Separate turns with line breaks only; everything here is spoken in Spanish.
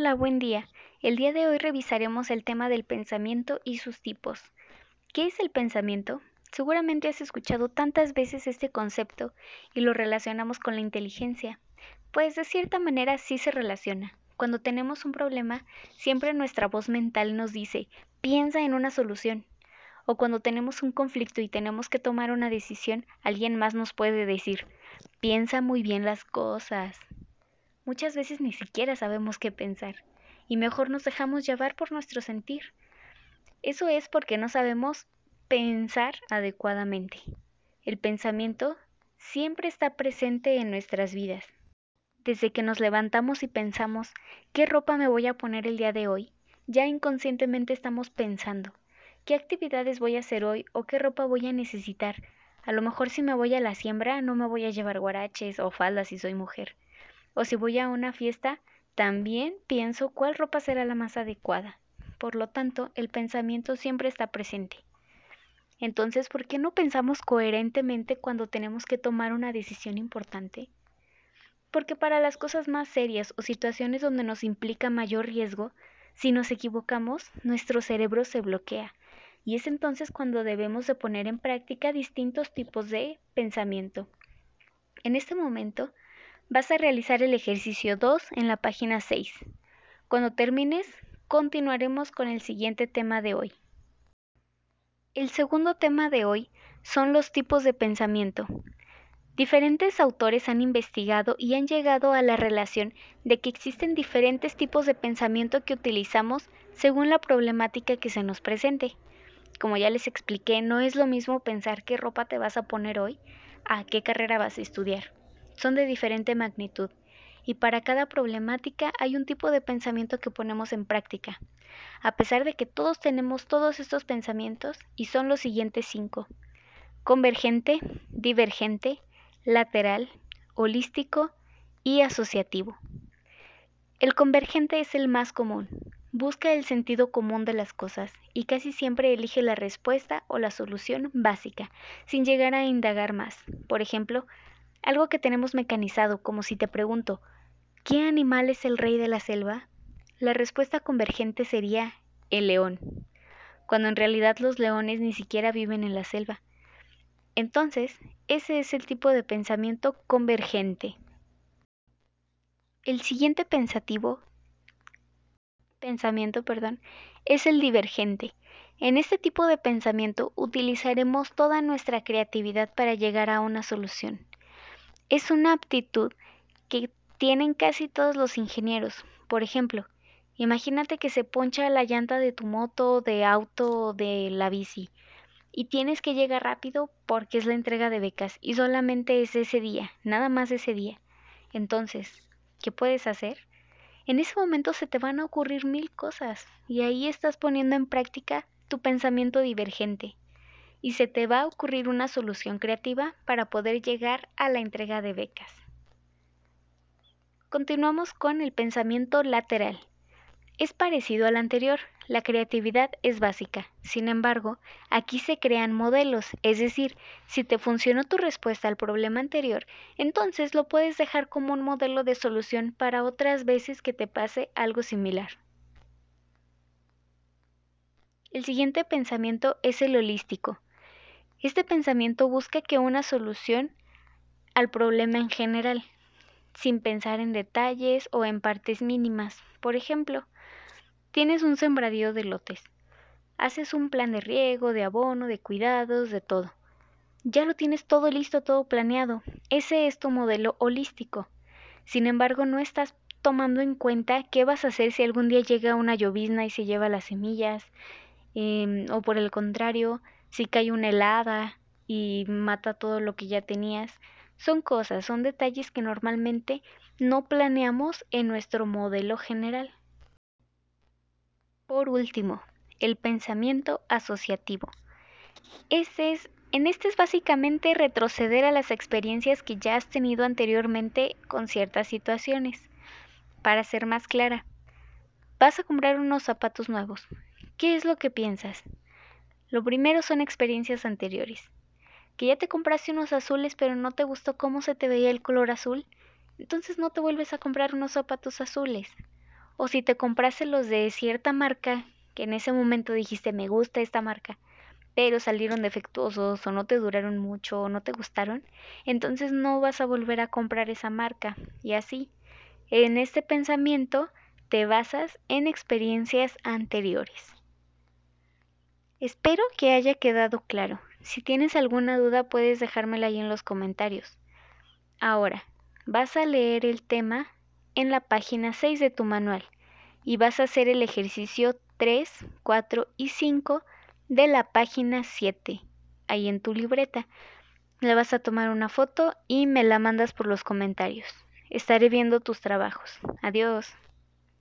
Hola, buen día. El día de hoy revisaremos el tema del pensamiento y sus tipos. ¿Qué es el pensamiento? Seguramente has escuchado tantas veces este concepto y lo relacionamos con la inteligencia. Pues de cierta manera sí se relaciona. Cuando tenemos un problema, siempre nuestra voz mental nos dice, piensa en una solución. O cuando tenemos un conflicto y tenemos que tomar una decisión, alguien más nos puede decir, piensa muy bien las cosas. Muchas veces ni siquiera sabemos qué pensar y mejor nos dejamos llevar por nuestro sentir. Eso es porque no sabemos pensar adecuadamente. El pensamiento siempre está presente en nuestras vidas. Desde que nos levantamos y pensamos, ¿qué ropa me voy a poner el día de hoy? Ya inconscientemente estamos pensando, ¿qué actividades voy a hacer hoy o qué ropa voy a necesitar? A lo mejor si me voy a la siembra no me voy a llevar guaraches o faldas si soy mujer. O si voy a una fiesta, también pienso cuál ropa será la más adecuada. Por lo tanto, el pensamiento siempre está presente. Entonces, ¿por qué no pensamos coherentemente cuando tenemos que tomar una decisión importante? Porque para las cosas más serias o situaciones donde nos implica mayor riesgo, si nos equivocamos, nuestro cerebro se bloquea. Y es entonces cuando debemos de poner en práctica distintos tipos de pensamiento. En este momento, Vas a realizar el ejercicio 2 en la página 6. Cuando termines, continuaremos con el siguiente tema de hoy. El segundo tema de hoy son los tipos de pensamiento. Diferentes autores han investigado y han llegado a la relación de que existen diferentes tipos de pensamiento que utilizamos según la problemática que se nos presente. Como ya les expliqué, no es lo mismo pensar qué ropa te vas a poner hoy a qué carrera vas a estudiar son de diferente magnitud y para cada problemática hay un tipo de pensamiento que ponemos en práctica, a pesar de que todos tenemos todos estos pensamientos y son los siguientes cinco. Convergente, divergente, lateral, holístico y asociativo. El convergente es el más común. Busca el sentido común de las cosas y casi siempre elige la respuesta o la solución básica, sin llegar a indagar más. Por ejemplo, algo que tenemos mecanizado, como si te pregunto, ¿qué animal es el rey de la selva? La respuesta convergente sería el león, cuando en realidad los leones ni siquiera viven en la selva. Entonces, ese es el tipo de pensamiento convergente. El siguiente pensativo, pensamiento, perdón, es el divergente. En este tipo de pensamiento utilizaremos toda nuestra creatividad para llegar a una solución. Es una aptitud que tienen casi todos los ingenieros. Por ejemplo, imagínate que se poncha la llanta de tu moto, de auto o de la bici y tienes que llegar rápido porque es la entrega de becas y solamente es ese día, nada más ese día. Entonces, ¿qué puedes hacer? En ese momento se te van a ocurrir mil cosas y ahí estás poniendo en práctica tu pensamiento divergente y se te va a ocurrir una solución creativa para poder llegar a la entrega de becas. Continuamos con el pensamiento lateral. Es parecido al anterior, la creatividad es básica. Sin embargo, aquí se crean modelos, es decir, si te funcionó tu respuesta al problema anterior, entonces lo puedes dejar como un modelo de solución para otras veces que te pase algo similar. El siguiente pensamiento es el holístico. Este pensamiento busca que una solución al problema en general, sin pensar en detalles o en partes mínimas. Por ejemplo, tienes un sembradío de lotes. Haces un plan de riego, de abono, de cuidados, de todo. Ya lo tienes todo listo, todo planeado. Ese es tu modelo holístico. Sin embargo, no estás tomando en cuenta qué vas a hacer si algún día llega una llovizna y se lleva las semillas, em, o por el contrario, si cae una helada y mata todo lo que ya tenías. Son cosas, son detalles que normalmente no planeamos en nuestro modelo general. Por último, el pensamiento asociativo. Este es, en este es básicamente retroceder a las experiencias que ya has tenido anteriormente con ciertas situaciones. Para ser más clara, vas a comprar unos zapatos nuevos. ¿Qué es lo que piensas? Lo primero son experiencias anteriores. Que ya te compraste unos azules pero no te gustó cómo se te veía el color azul, entonces no te vuelves a comprar unos zapatos azules. O si te compraste los de cierta marca, que en ese momento dijiste me gusta esta marca, pero salieron defectuosos o no te duraron mucho o no te gustaron, entonces no vas a volver a comprar esa marca. Y así, en este pensamiento te basas en experiencias anteriores. Espero que haya quedado claro. Si tienes alguna duda puedes dejármela ahí en los comentarios. Ahora, vas a leer el tema en la página 6 de tu manual y vas a hacer el ejercicio 3, 4 y 5 de la página 7, ahí en tu libreta. Le vas a tomar una foto y me la mandas por los comentarios. Estaré viendo tus trabajos. Adiós.